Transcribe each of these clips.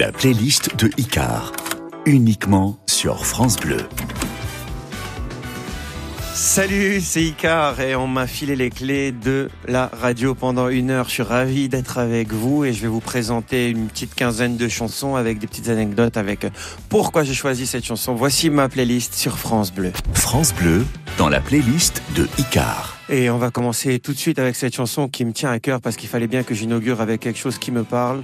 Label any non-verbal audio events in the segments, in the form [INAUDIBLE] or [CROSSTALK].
La playlist de Icar, uniquement sur France Bleu. Salut, c'est Icar et on m'a filé les clés de la radio pendant une heure. Je suis ravi d'être avec vous et je vais vous présenter une petite quinzaine de chansons avec des petites anecdotes avec pourquoi j'ai choisi cette chanson. Voici ma playlist sur France Bleu. France Bleu, dans la playlist de Icar. Et on va commencer tout de suite avec cette chanson qui me tient à cœur parce qu'il fallait bien que j'inaugure avec quelque chose qui me parle.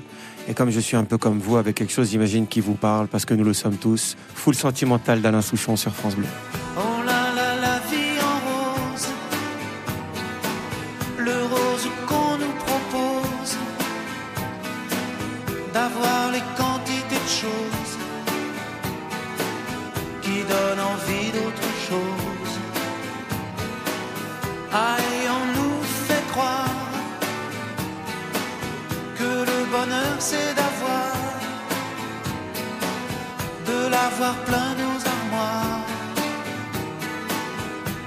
Et comme je suis un peu comme vous, avec quelque chose, j'imagine, qui vous parle, parce que nous le sommes tous, full sentimental d'Alain Souchon sur France Bleu. Oh là là, la vie en rose, le rose qu'on nous propose, d'avoir les quantités de choses qui donnent envie d'autre chose. Ah, c'est d'avoir, de l'avoir plein nos armoires.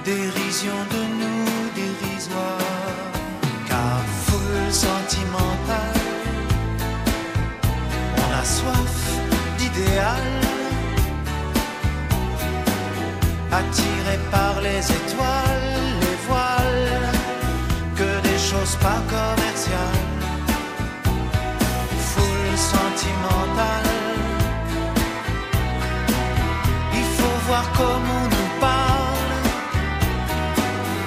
Dérision de nous dérisoire, car foule sentimentale, on a soif d'idéal, attiré par les étoiles, comment on nous parle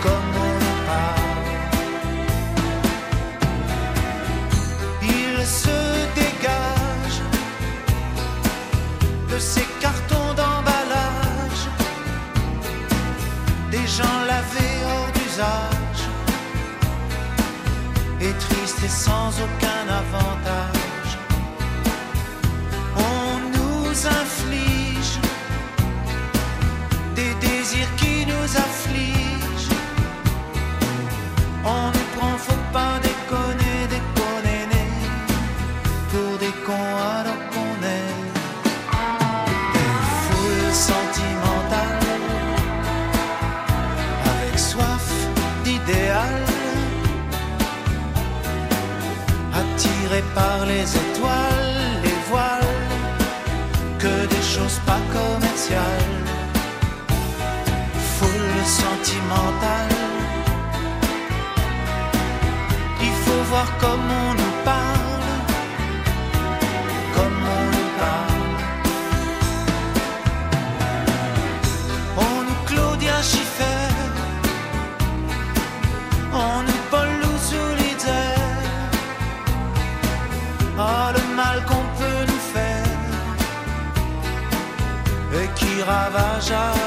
comme on nous parle. Il se dégage de ces cartons d'emballage, des gens lavés hors d'usage, et tristes et sans aucun avantage. On nous inflige désirs qui nous affligent. 伤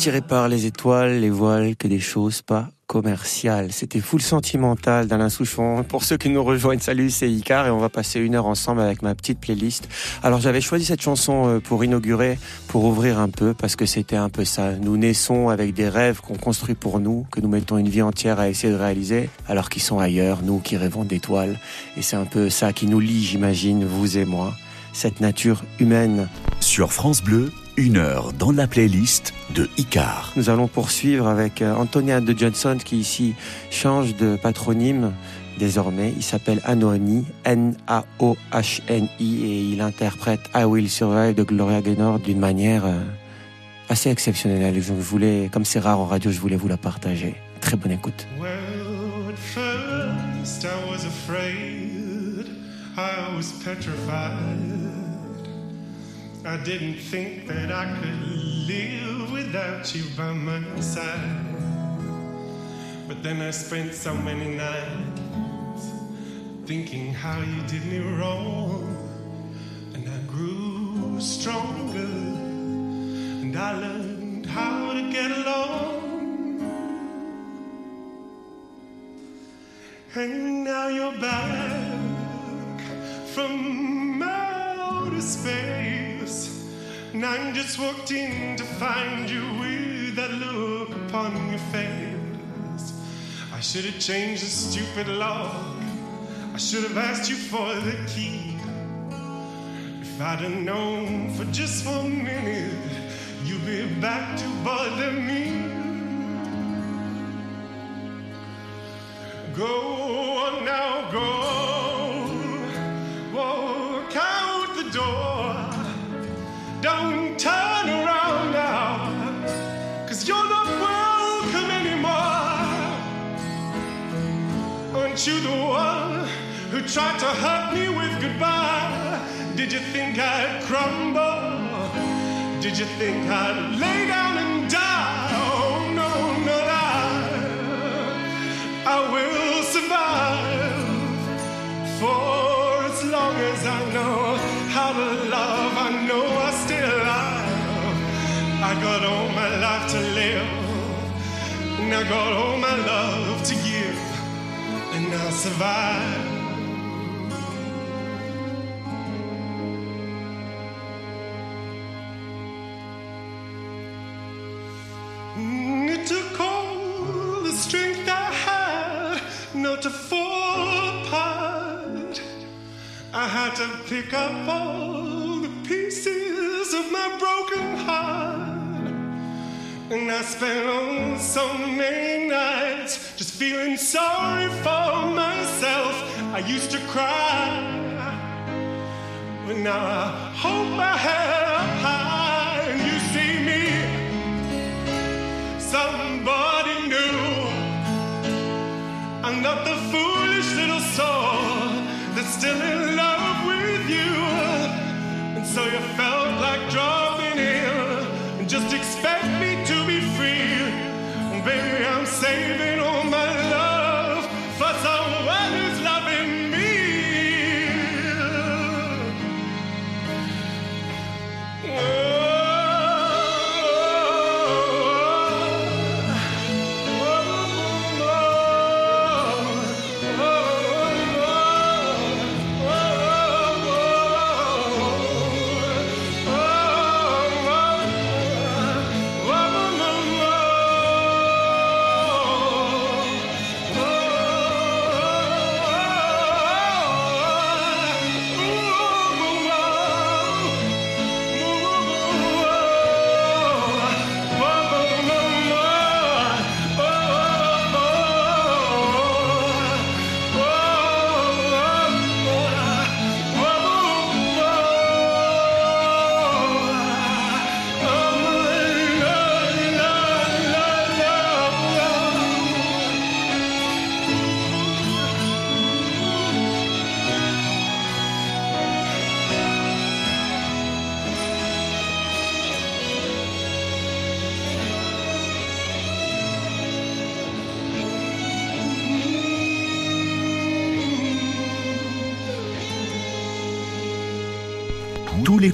Attiré par les étoiles, les voiles, que des choses pas commerciales. C'était full sentimental d'Alain Souchon. Pour ceux qui nous rejoignent, salut, c'est Icar et on va passer une heure ensemble avec ma petite playlist. Alors j'avais choisi cette chanson euh, pour inaugurer, pour ouvrir un peu, parce que c'était un peu ça. Nous naissons avec des rêves qu'on construit pour nous, que nous mettons une vie entière à essayer de réaliser, alors qu'ils sont ailleurs, nous qui rêvons d'étoiles. Et c'est un peu ça qui nous lie, j'imagine, vous et moi, cette nature humaine. Sur France Bleu, une heure dans la playlist de Icar. Nous allons poursuivre avec euh, Antonia de Johnson qui ici change de patronyme désormais. Il s'appelle Anohni, N-A-O-H-N-I et il interprète I Will Survive de Gloria Gaynor d'une manière euh, assez exceptionnelle. Je voulais, comme c'est rare en radio, je voulais vous la partager. Très bonne écoute. Well, at first I was afraid, I was petrified. I didn't think that I could live without you by my side. But then I spent so many nights thinking how you did me wrong. And I grew stronger, and I learned how to get along. And now you're back from outer space. And I'm just walked in to find you with that look upon your face. I should have changed the stupid lock. I should have asked you for the key. If I'd have known for just one minute, you'd be back to bother me. Go on now, go. Aren't you the one who tried to hurt me with goodbye? Did you think I'd crumble? Did you think I'd lay down and die? Oh no, not I. I will survive for as long as I know how to love. I know I still alive. I got all my life to live, and I got all my love to give, I'll survive. Mm, It took all the strength I had not to fall apart. I had to pick up all the pieces of my broken heart. And I spent oh, so many nights feeling sorry for myself. I used to cry. But now I hold my head up high and you see me somebody new. I'm not the foolish little soul that's still in love with you. And so you felt like dropping in and just expect me to be free. And baby, I'm saving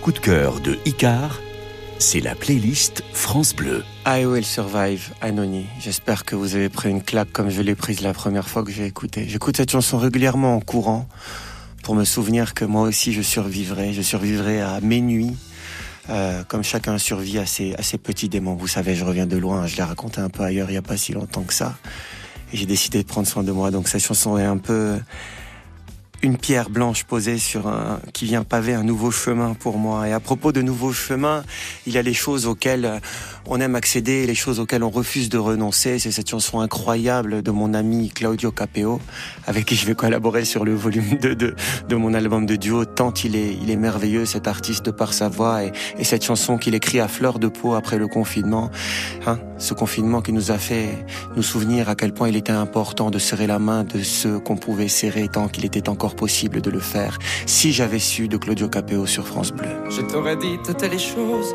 Coups de cœur de Icar c'est la playlist France Bleu. I Will Survive, Anony. J'espère que vous avez pris une claque comme je l'ai prise la première fois que j'ai écouté. J'écoute cette chanson régulièrement en courant pour me souvenir que moi aussi je survivrai. Je survivrai à mes nuits, euh, comme chacun survit à ses, à ses petits démons. Vous savez, je reviens de loin. Je l'ai raconté un peu ailleurs il n'y a pas si longtemps que ça. Et j'ai décidé de prendre soin de moi. Donc cette chanson est un peu une pierre blanche posée sur un, qui vient paver un nouveau chemin pour moi. Et à propos de nouveaux chemins, il y a les choses auxquelles on aime accéder les choses auxquelles on refuse de renoncer. C'est cette chanson incroyable de mon ami Claudio Capeo, avec qui je vais collaborer sur le volume 2 de, mon album de duo. Tant il est, il est merveilleux, cet artiste, par sa voix et, et cette chanson qu'il écrit à fleur de peau après le confinement. Hein, ce confinement qui nous a fait nous souvenir à quel point il était important de serrer la main de ceux qu'on pouvait serrer tant qu'il était encore possible de le faire. Si j'avais su de Claudio Capeo sur France Bleu. Je t'aurais dit toutes les choses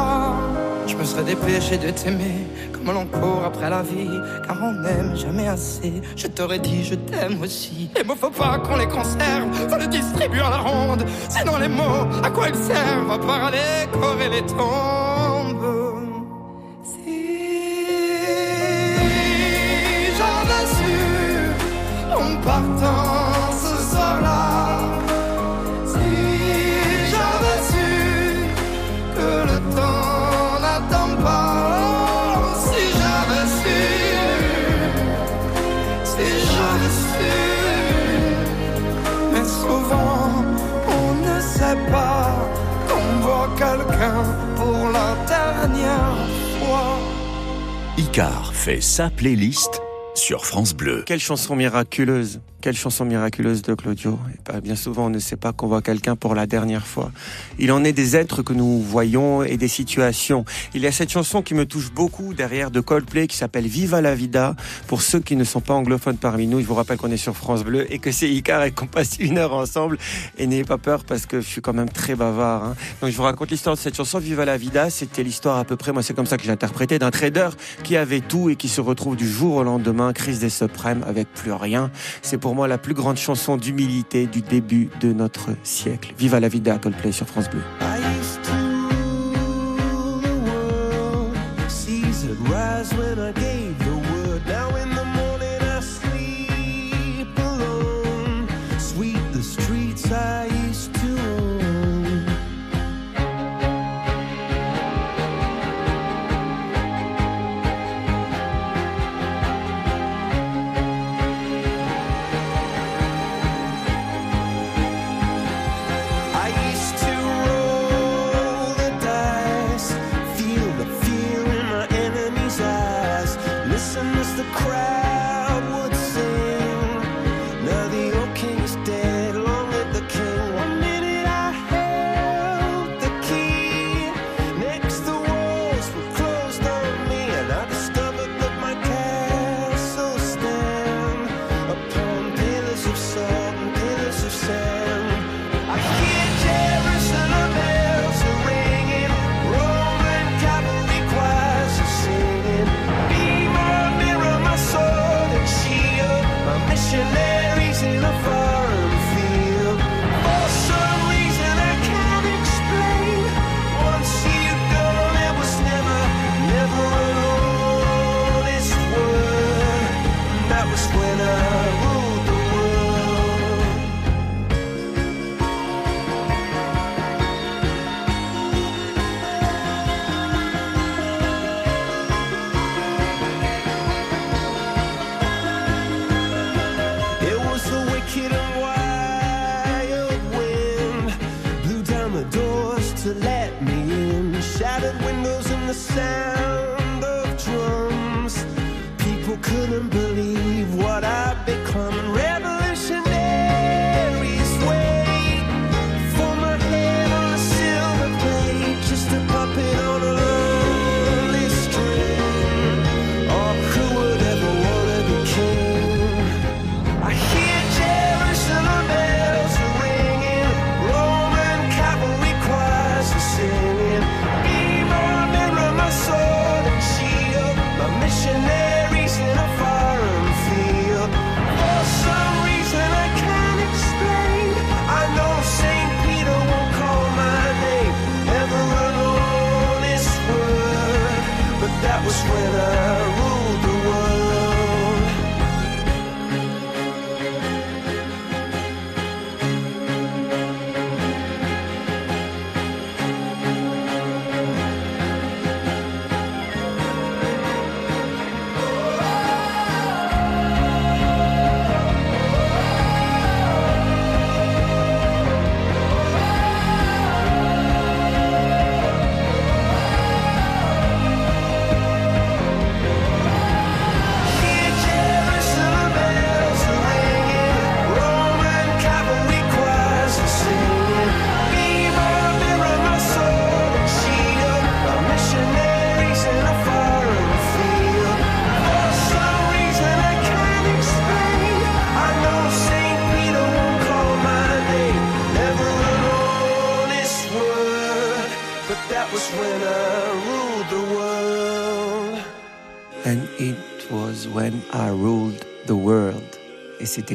Je me serais dépêché de t'aimer comme l'on court après la vie, car on n'aime jamais assez. Je t'aurais dit je t'aime aussi. Les mots faut pas qu'on les conserve, faut les distribuer à la ronde. Sinon les mots, à quoi ils servent À part corps et les tombes. Si j'avais su en partant Icar fait sa playlist sur France Bleu. Quelle chanson miraculeuse quelle chanson miraculeuse de Claudio. Bien souvent, on ne sait pas qu'on voit quelqu'un pour la dernière fois. Il en est des êtres que nous voyons et des situations. Il y a cette chanson qui me touche beaucoup derrière de Coldplay qui s'appelle Viva la Vida. Pour ceux qui ne sont pas anglophones parmi nous, je vous rappelle qu'on est sur France Bleu et que c'est Icar et qu'on passe une heure ensemble. Et n'ayez pas peur parce que je suis quand même très bavard. hein. Donc je vous raconte l'histoire de cette chanson Viva la Vida. C'était l'histoire à peu près, moi c'est comme ça que j'ai interprété, d'un trader qui avait tout et qui se retrouve du jour au lendemain, crise des subprimes avec plus rien. C'est pour moi la plus grande chanson d'humilité du début de notre siècle. Viva la Vida, Coldplay sur France Bleu.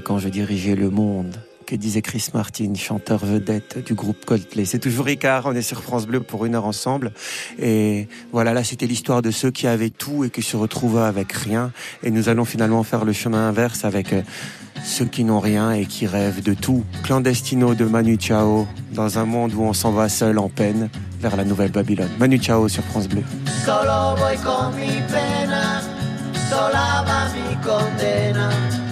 Quand je dirigeais le monde. Que disait Chris Martin, chanteur vedette du groupe Coldplay. C'est toujours Ricard, on est sur France Bleu pour une heure ensemble. Et voilà, là c'était l'histoire de ceux qui avaient tout et qui se retrouvaient avec rien. Et nous allons finalement faire le chemin inverse avec euh, ceux qui n'ont rien et qui rêvent de tout. Clandestino de Manu Chao, dans un monde où on s'en va seul en peine vers la nouvelle Babylone. Manu Chao sur France Bleu. Solo voy con mi sola va mi condena.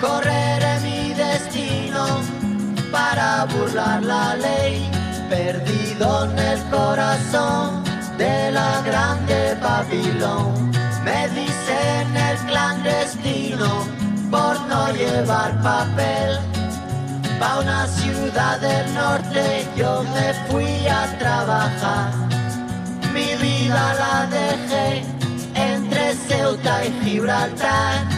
Correré mi destino para burlar la ley, perdido en el corazón de la grande Babilón. Me dicen el clandestino por no llevar papel. Pa' una ciudad del norte yo me fui a trabajar. Mi vida la dejé entre Ceuta y Gibraltar.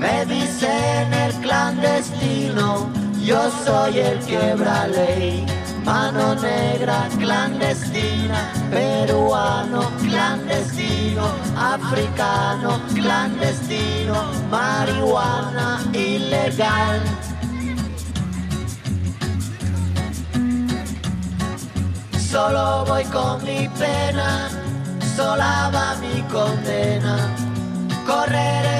Me dicen el clandestino, yo soy el quiebra ley. Mano negra clandestina, peruano clandestino, africano clandestino, marihuana ilegal. Solo voy con mi pena, sola va mi condena. Correré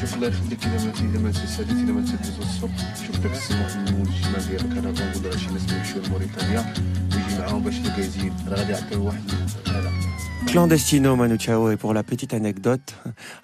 شوف الله يخليك اذا ما إذا ما تسالي إذا ما تدوز الصبح. شوف داك في المول الشمال ديالك أنا كنقول راه شي ناس يمشيو لموريتانيا ويجي معاهم باش تلقى يزيد. راه غادي يعطيو واحد هذا. Clandestino Manu Chao et pour la petite anecdote,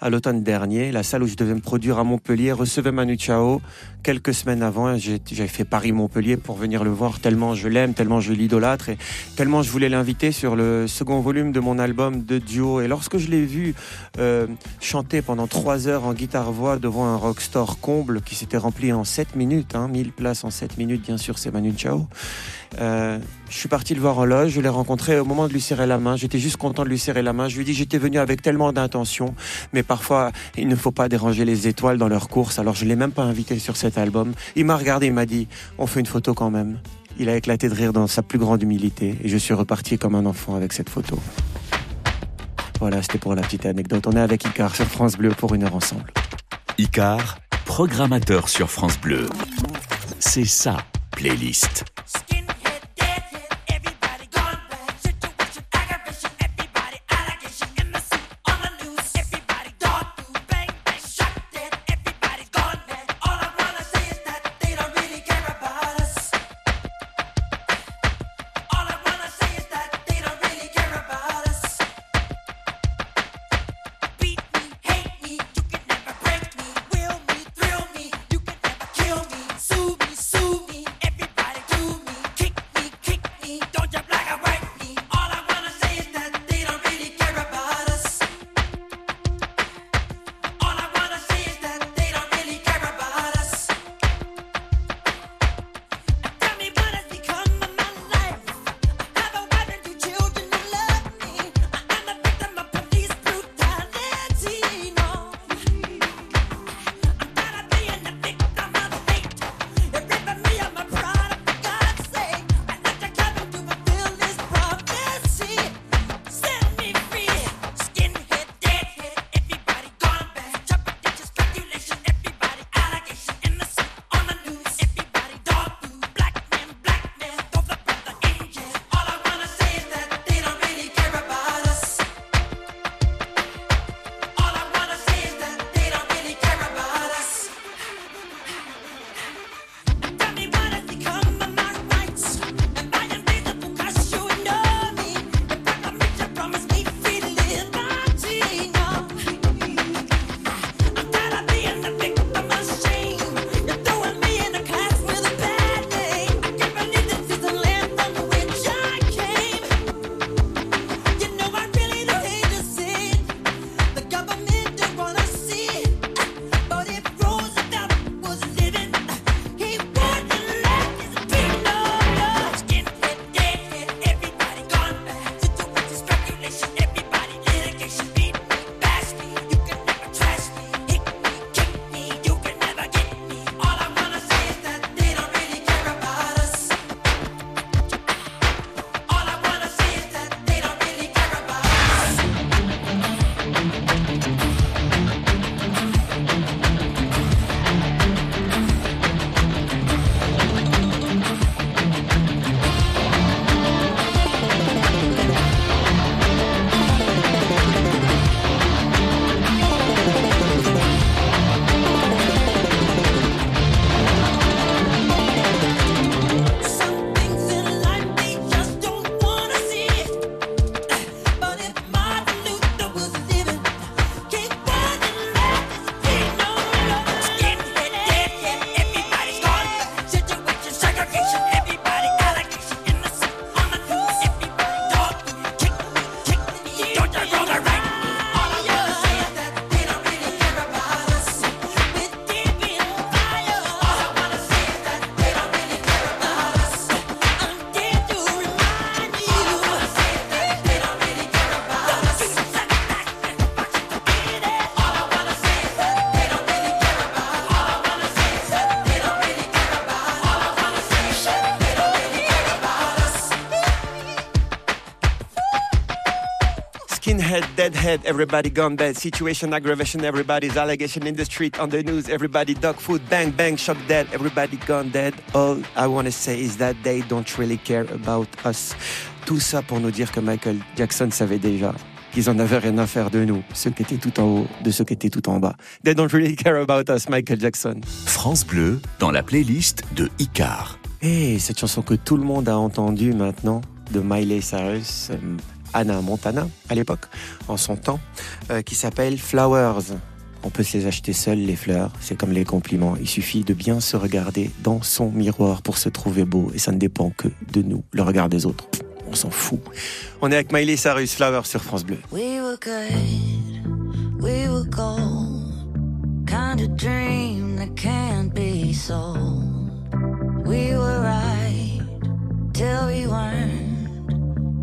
à l'automne dernier, la salle où je devais me produire à Montpellier recevait Manu Chao. Quelques semaines avant, j'avais fait Paris-Montpellier pour venir le voir tellement je l'aime, tellement je l'idolâtre et tellement je voulais l'inviter sur le second volume de mon album de duo. Et lorsque je l'ai vu euh, chanter pendant trois heures en guitare-voix devant un rockstore comble qui s'était rempli en 7 minutes, hein, 1000 places en 7 minutes, bien sûr, c'est Manu Chao. Euh, je suis parti le voir en loge, je l'ai rencontré au moment de lui serrer la main. J'étais juste content de lui serrer la main. Je lui dis j'étais venu avec tellement d'intentions, mais parfois il ne faut pas déranger les étoiles dans leur course. Alors je l'ai même pas invité sur cet album. Il m'a regardé, il m'a dit on fait une photo quand même. Il a éclaté de rire dans sa plus grande humilité et je suis reparti comme un enfant avec cette photo. Voilà, c'était pour la petite anecdote. On est avec Icar sur France Bleu pour une heure ensemble. Icar, programmateur sur France Bleu. C'est ça, playlist. Deadhead, everybody gone bad. Situation, aggravation, everybody's allegation in the street, on the news, everybody dog food, bang, bang, shock dead, everybody gone dead. All I want to say is that they don't really care about us. Tout ça pour nous dire que Michael Jackson savait déjà qu'ils en avaient rien à faire de nous, ceux qui étaient tout en haut, de ceux qui étaient tout en bas. They don't really care about us, Michael Jackson. France Bleu dans la playlist de Icar. Et cette chanson que tout le monde a entendue maintenant, de Miley Cyrus, euh, Anna Montana, à l'époque, en son temps, euh, qui s'appelle Flowers. On peut se les acheter seuls, les fleurs. C'est comme les compliments. Il suffit de bien se regarder dans son miroir pour se trouver beau. Et ça ne dépend que de nous. Le regard des autres, on s'en fout. On est avec Miley Cyrus, Flowers sur France Bleu. We were good, we were gold. Kind of dream that can't be sold. We were right till we weren't.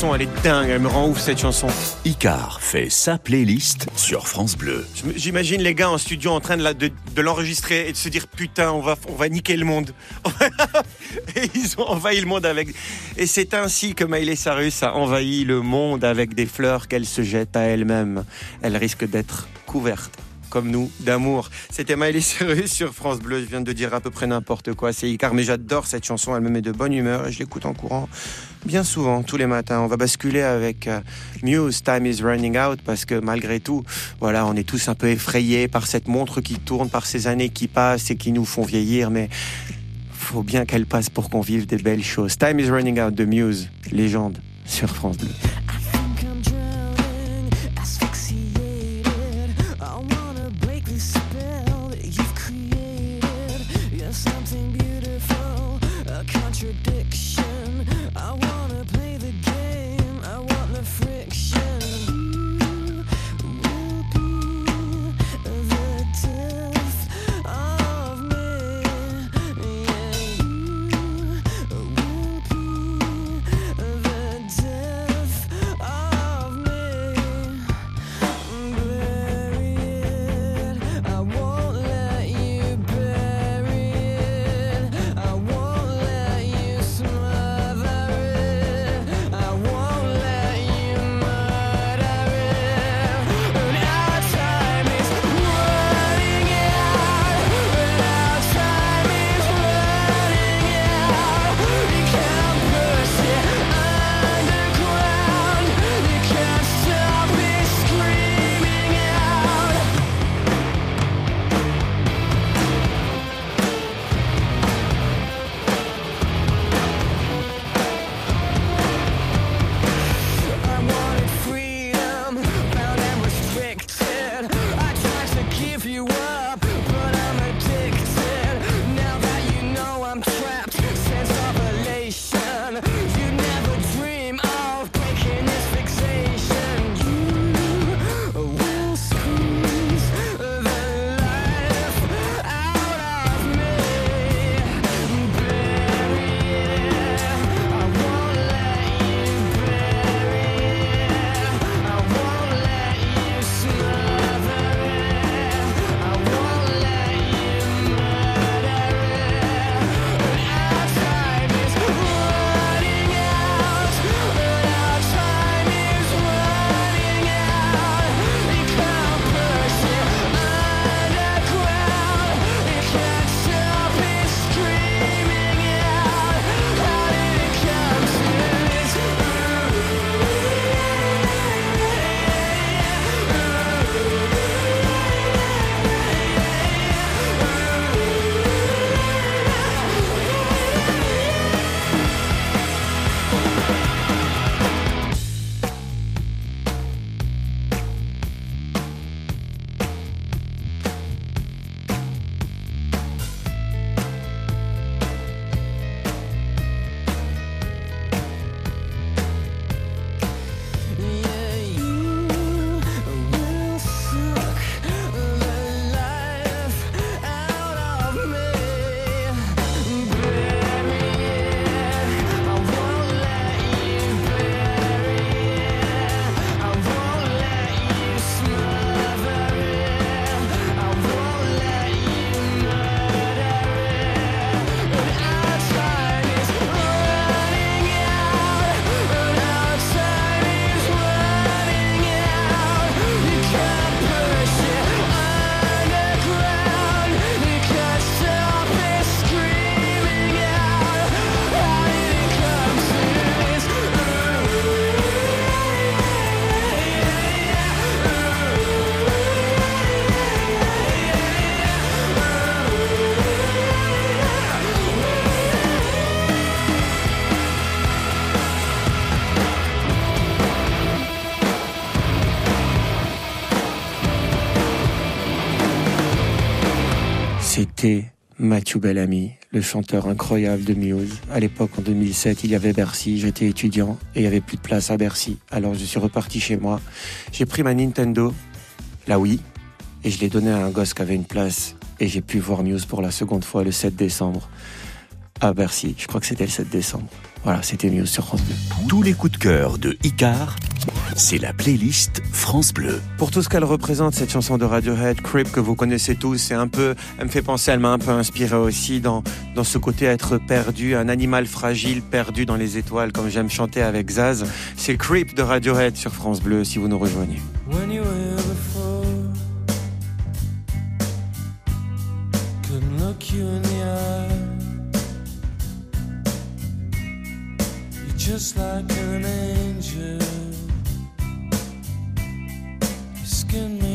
chanson, elle est dingue, elle me rend ouf cette chanson. Icar fait sa playlist sur France Bleu. J'imagine les gars en studio en train de, la- de, de l'enregistrer et de se dire putain, on va, on va niquer le monde. [LAUGHS] et ils ont envahi le monde avec. Et c'est ainsi que Miley Cyrus a envahi le monde avec des fleurs qu'elle se jette à elle-même. Elle risque d'être couverte. Comme nous, d'amour. C'était Miley Cyrus [LAUGHS] sur France Bleu. Je viens de dire à peu près n'importe quoi. C'est Icar, mais j'adore cette chanson. Elle me met de bonne humeur et je l'écoute en courant bien souvent, tous les matins. On va basculer avec euh, Muse, Time is Running Out, parce que malgré tout, voilà, on est tous un peu effrayés par cette montre qui tourne, par ces années qui passent et qui nous font vieillir, mais faut bien qu'elle passe pour qu'on vive des belles choses. Time is Running Out de Muse, légende sur France Bleu. Matthew Bellamy, le chanteur incroyable de Muse. À l'époque, en 2007, il y avait Bercy, j'étais étudiant et il y avait plus de place à Bercy. Alors je suis reparti chez moi. J'ai pris ma Nintendo, la Wii, et je l'ai donnée à un gosse qui avait une place. Et j'ai pu voir Muse pour la seconde fois le 7 décembre à Bercy. Je crois que c'était le 7 décembre. Voilà, c'était Muse sur France Bleu. Tous les coups de cœur de Icar, c'est la playlist France Bleu. Pour tout ce qu'elle représente, cette chanson de Radiohead, Creep, que vous connaissez tous, c'est un peu, elle me fait penser, elle m'a un peu inspiré aussi dans, dans ce côté être perdu, un animal fragile perdu dans les étoiles, comme j'aime chanter avec Zaz. C'est Creep de Radiohead sur France Bleu, si vous nous rejoignez. when you were before. Couldn't look you in the eye. You're just like an angel.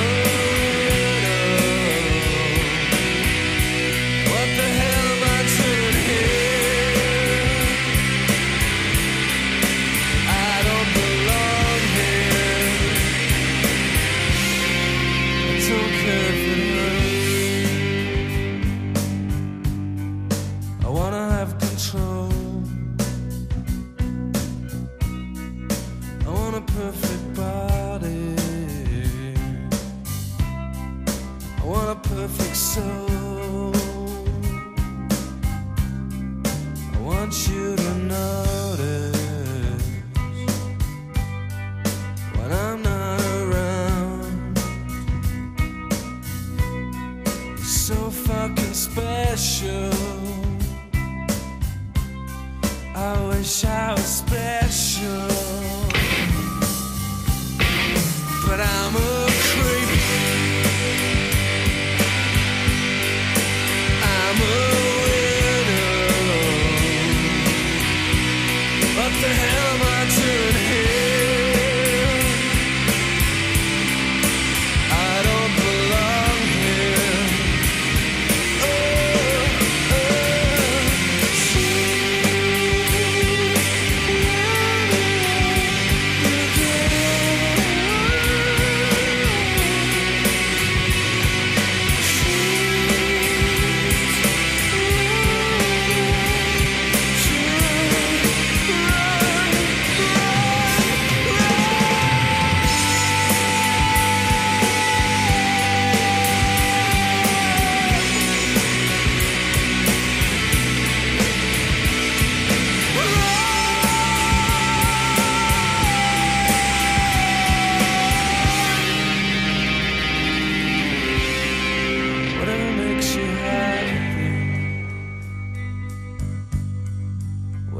world. I want you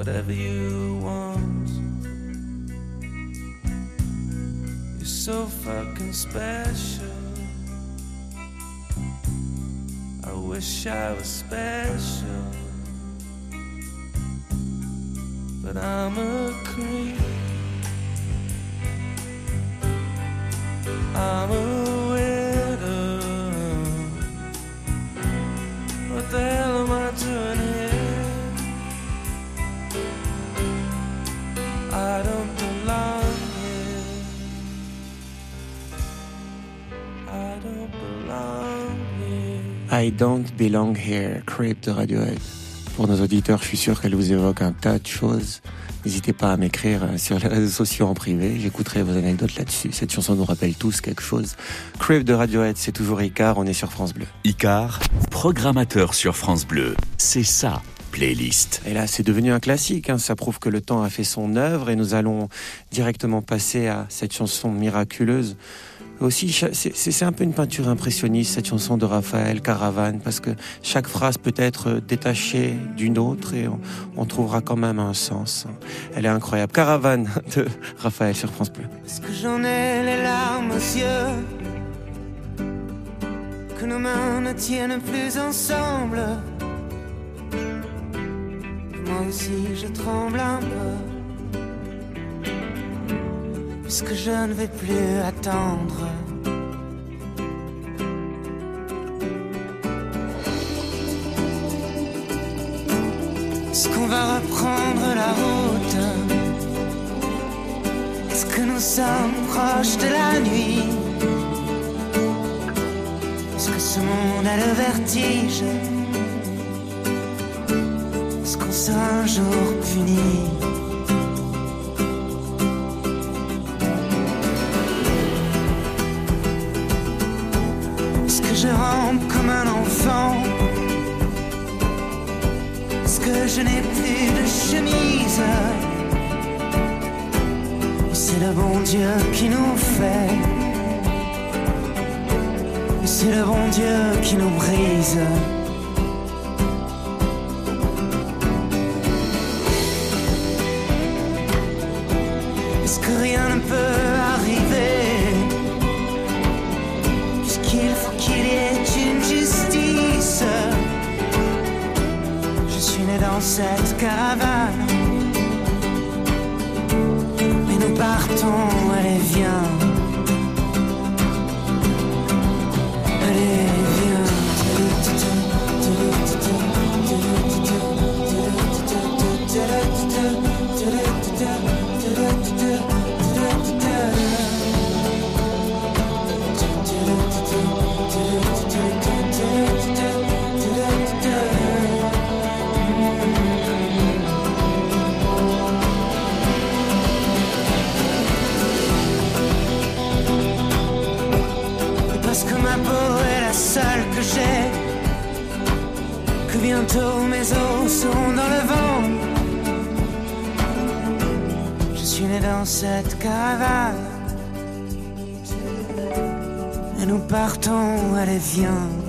whatever you want. You're so fucking special. I wish I was special, but I'm a creep. I'm a widow. What the I Don't Belong Here, Creep de Radiohead. Pour nos auditeurs, je suis sûr qu'elle vous évoque un tas de choses. N'hésitez pas à m'écrire euh, sur les réseaux sociaux en privé, j'écouterai vos anecdotes là-dessus. Cette chanson nous rappelle tous quelque chose. Creep de Radiohead, c'est toujours Icar, on est sur France Bleu. Icar, programmateur sur France Bleu. C'est ça, playlist. Et là, c'est devenu un classique, hein. ça prouve que le temps a fait son œuvre et nous allons directement passer à cette chanson miraculeuse. Aussi, c'est- un peu une peinture impressionniste, cette chanson de Raphaël Caravane, parce que chaque phrase peut être détachée d'une autre et on, on trouvera quand même un sens. Elle est incroyable. Caravane [LAUGHS] de Raphaël sur France Bleu. Est-ce que j'en ai les larmes aux yeux? Que nos mains ne tiennent plus ensemble? Moi aussi je tremble un peu. Puisque je ne vais plus attendre. Est-ce qu'on va reprendre la route? Est-ce que nous sommes proches de la nuit? Est-ce que ce monde a le vertige? Est-ce qu'on sera un jour puni? Je n'ai plus de chemise. C'est le bon Dieu qui nous fait. C'est le bon Dieu qui nous brise cette partons, allez viens.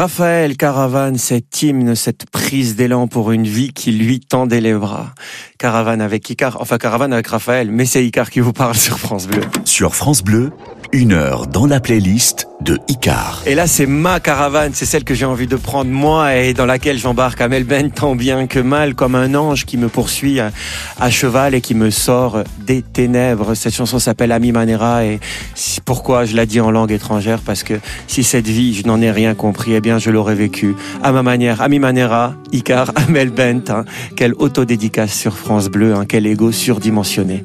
Raphaël Caravane, cet hymne, cette prise d'élan pour une vie qui lui tendait les bras. Caravane avec Icar, enfin Caravane avec Raphaël, mais c'est Icar qui vous parle sur France Bleu. Sur France Bleu, une heure dans la playlist de Icar. Et là, c'est ma caravane, c'est celle que j'ai envie de prendre moi et dans laquelle j'embarque Amel Ben tant bien que mal, comme un ange qui me poursuit à, à cheval et qui me sort des ténèbres. Cette chanson s'appelle Ami Manera et pourquoi je la dis en langue étrangère? Parce que si cette vie, je n'en ai rien compris, eh bien, je l'aurais vécue à ma manière. Ami Manera, Icar, [LAUGHS] Amel Bent, hein. quelle autodédicace sur France Bleu, hein. quel ego surdimensionné.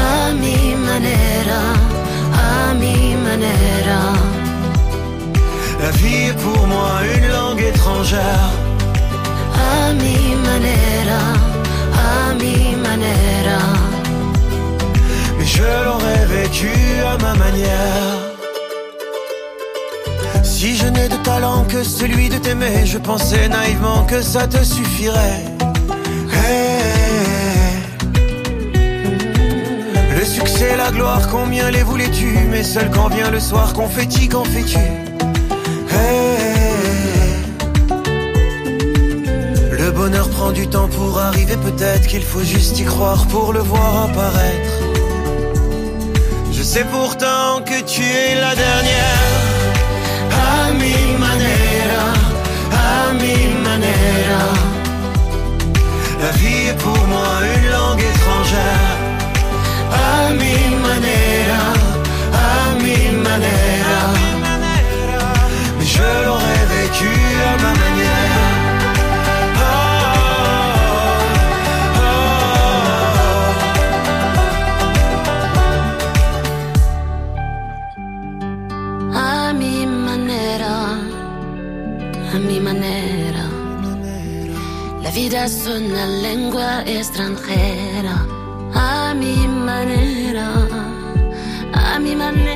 A mi manera, a mi manera. La vie est pour moi une langue étrangère. A mi manera, a mi manera. Mais je l'aurais vécu à ma manière. Si je n'ai de talent que celui de t'aimer, je pensais naïvement que ça te suffirait. Succès, la gloire, combien les voulais-tu? Mais seul quand vient le soir, confetti, qu'en fais-tu Hey. Le bonheur prend du temps pour arriver, peut-être qu'il faut juste y croire pour le voir apparaître. Je sais pourtant que tu es la dernière. mi manera, à mi manera. La vie est pour moi une. A mi manera, a mi manera. Mais je l'aurais vécu à ma manière. Mi manera. La vida es una lengua extranjera. A mi manera, a mi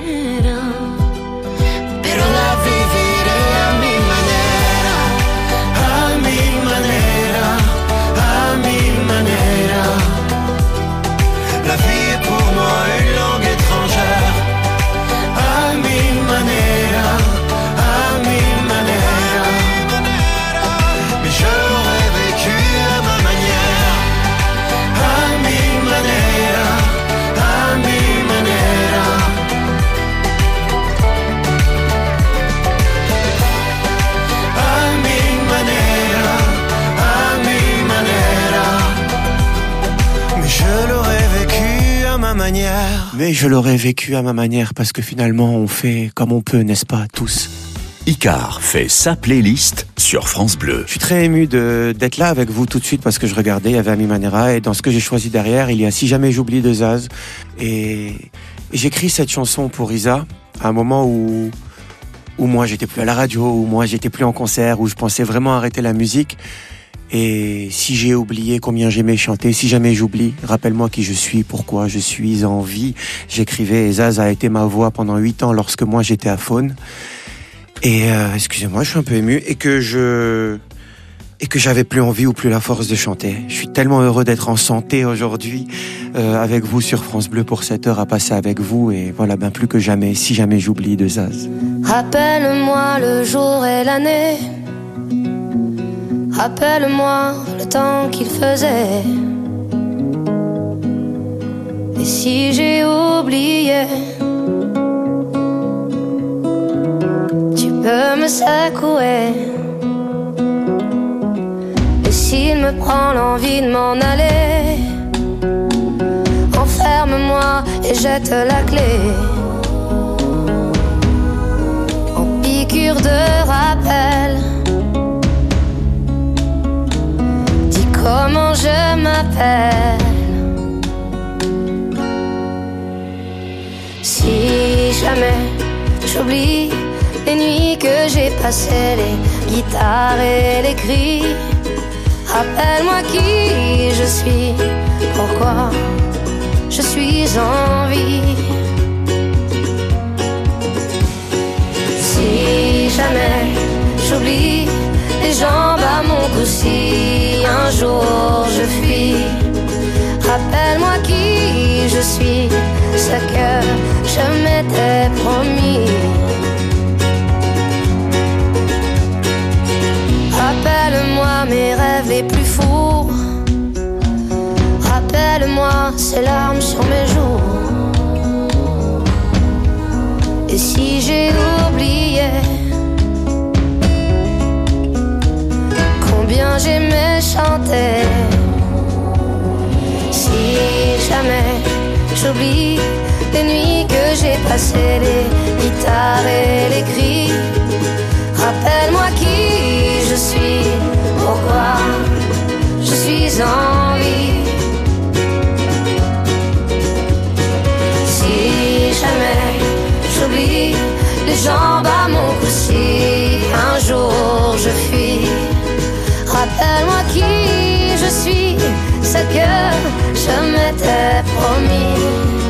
Mais je l'aurais vécu à ma manière parce que finalement on fait comme on peut, n'est-ce pas, tous? Icar fait sa playlist sur France Bleu. Je suis très ému de- d'être là avec vous tout de suite parce que je regardais, il y avait Ami Manera et dans ce que j'ai choisi derrière, il y a Si jamais j'oublie de Zaz. Et, et j'écris cette chanson pour Isa à un moment où, où moi j'étais plus à la radio, où moi j'étais plus en concert, où je pensais vraiment arrêter la musique. Et si j'ai oublié combien j'aimais chanter, si jamais j'oublie, rappelle-moi qui je suis, pourquoi je suis en vie. J'écrivais Zaz a été ma voix pendant huit ans lorsque moi j'étais à Faune. Et euh, excusez-moi, je suis un peu ému et que je et que j'avais plus envie ou plus la force de chanter. Je suis tellement heureux d'être en santé aujourd'hui euh, avec vous sur France Bleu pour cette heure à passer avec vous et voilà, ben plus que jamais, si jamais j'oublie de Zaz. Rappelle-moi le jour et l'année. Rappelle-moi le temps qu'il faisait. Et si j'ai oublié, tu peux me secouer. Et s'il me prend l'envie de m'en aller, enferme-moi et jette la clé. En piqûre de rappel. Comment je m'appelle. Si jamais j'oublie les nuits que j'ai passées, les guitares et les cris, rappelle-moi qui je suis, pourquoi je suis en vie. Si jamais j'oublie les jambes à mon cou, si un jour je fuis, rappelle-moi qui je suis, ce que je m'étais promis. Rappelle-moi mes rêves les plus fous. Rappelle-moi ces larmes sur mes joues. Et si j'ai oublié j'aimais chanter, si jamais j'oublie les nuits que j'ai passées, les guitares et les cris, rappelle-moi qui je suis, pourquoi je suis en vie. Si jamais j'oublie les jambes à mon cou, si un jour je fuis, rappelle-moi qui je suis, ce que je m'étais promis.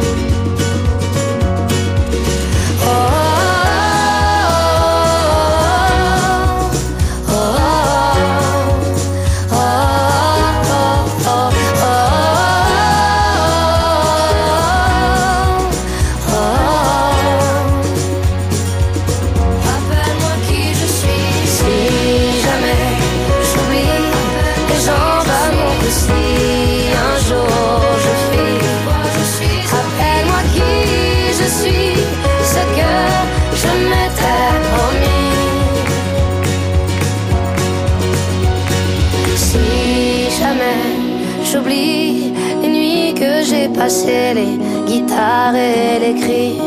Et les cris.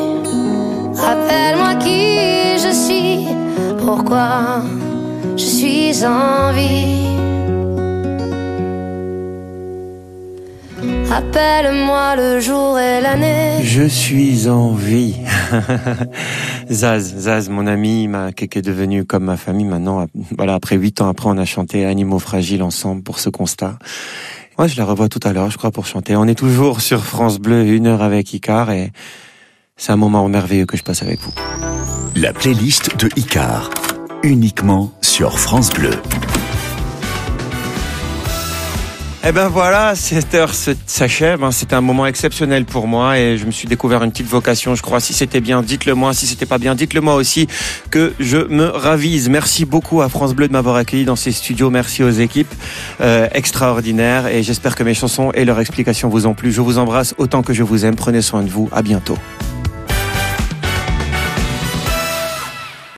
Rappelle-moi qui je suis, pourquoi je suis en vie. Appelle-moi le jour et l'année. Je suis en vie. [LAUGHS] Zaz, Zaz, mon ami, ma, qui est devenu comme ma famille maintenant. Voilà, après huit ans après, on a chanté Animaux fragiles ensemble pour ce constat. Moi, je la revois tout à l'heure, je crois, pour chanter. On est toujours sur France Bleu, une heure avec Icar et c'est un moment merveilleux que je passe avec vous. La playlist de Icar. Uniquement sur France Bleu. Eh ben voilà, cette heure s'achève. hein. C'était un moment exceptionnel pour moi et je me suis découvert une petite vocation. Je crois, si c'était bien, dites-le moi. Si c'était pas bien, dites-le moi aussi. Que je me ravise. Merci beaucoup à France Bleu de m'avoir accueilli dans ces studios. Merci aux équipes euh, extraordinaires et j'espère que mes chansons et leurs explications vous ont plu. Je vous embrasse autant que je vous aime. Prenez soin de vous. À bientôt.